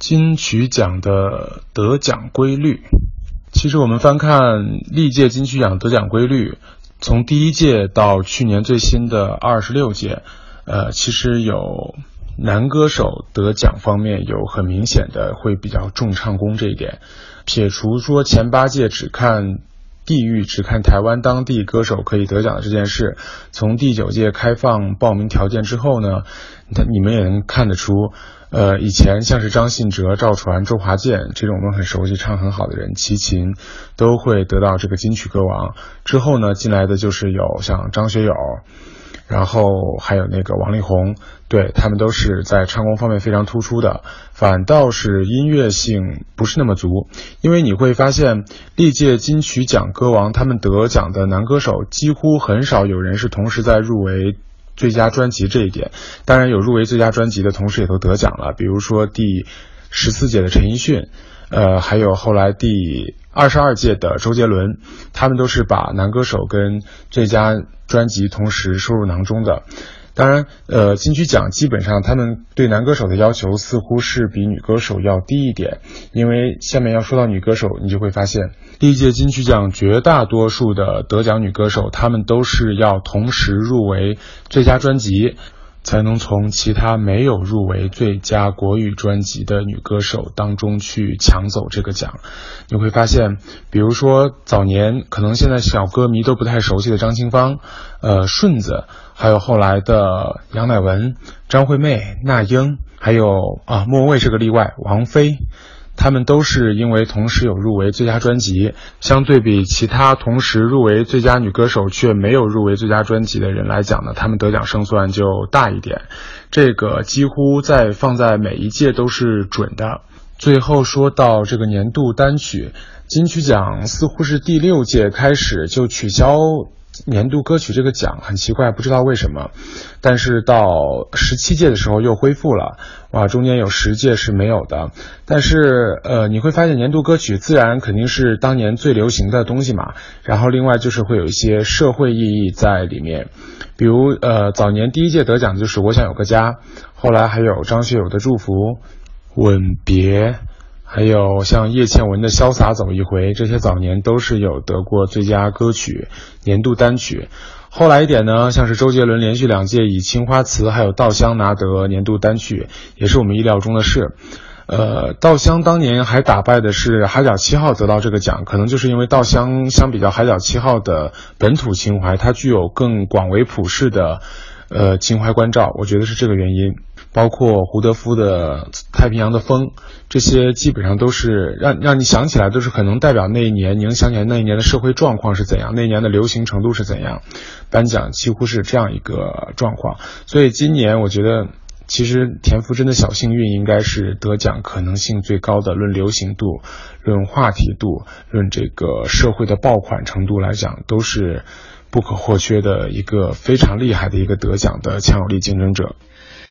金曲奖的得奖规律。其实我们翻看历届金曲奖得奖规律，从第一届到去年最新的二十六届，呃，其实有男歌手得奖方面有很明显的会比较重唱功这一点。撇除说前八届只看地域、只看台湾当地歌手可以得奖的这件事，从第九届开放报名条件之后呢，你们也能看得出。呃，以前像是张信哲、赵传、周华健这种我们很熟悉、唱很好的人，齐秦都会得到这个金曲歌王。之后呢，进来的就是有像张学友，然后还有那个王力宏，对他们都是在唱功方面非常突出的。反倒是音乐性不是那么足，因为你会发现历届金曲奖歌王他们得奖的男歌手几乎很少有人是同时在入围。最佳专辑这一点，当然有入围最佳专辑的同时也都得奖了，比如说第十四届的陈奕迅，呃，还有后来第二十二届的周杰伦，他们都是把男歌手跟最佳专辑同时收入囊中的。当然，呃，金曲奖基本上他们对男歌手的要求似乎是比女歌手要低一点，因为下面要说到女歌手，你就会发现，历届金曲奖绝大多数的得奖女歌手，她们都是要同时入围最佳专辑。才能从其他没有入围最佳国语专辑的女歌手当中去抢走这个奖。你会发现，比如说早年可能现在小歌迷都不太熟悉的张清芳，呃，顺子，还有后来的杨乃文、张惠妹、那英，还有啊，莫文蔚是个例外，王菲。他们都是因为同时有入围最佳专辑，相对比其他同时入围最佳女歌手却没有入围最佳专辑的人来讲呢，他们得奖胜算就大一点。这个几乎在放在每一届都是准的。最后说到这个年度单曲，金曲奖似乎是第六届开始就取消。年度歌曲这个奖很奇怪，不知道为什么，但是到十七届的时候又恢复了，哇，中间有十届是没有的。但是呃，你会发现年度歌曲自然肯定是当年最流行的东西嘛。然后另外就是会有一些社会意义在里面，比如呃，早年第一届得奖就是《我想有个家》，后来还有张学友的《祝福》，吻别。还有像叶倩文的《潇洒走一回》，这些早年都是有得过最佳歌曲、年度单曲。后来一点呢，像是周杰伦连续两届以《青花瓷》还有《稻香》拿得年度单曲，也是我们意料中的事。呃，《稻香》当年还打败的是《海角七号》得到这个奖，可能就是因为《稻香》相比较《海角七号》的本土情怀，它具有更广为普世的呃情怀关照，我觉得是这个原因。包括胡德夫的《太平洋的风》，这些基本上都是让让你想起来，都是可能代表那一年，你能想起来那一年的社会状况是怎样，那一年的流行程度是怎样。颁奖几乎是这样一个状况，所以今年我觉得，其实田馥甄的小幸运应该是得奖可能性最高的，论流行度、论话题度、论这个社会的爆款程度来讲，都是不可或缺的一个非常厉害的一个得奖的强有力竞争者。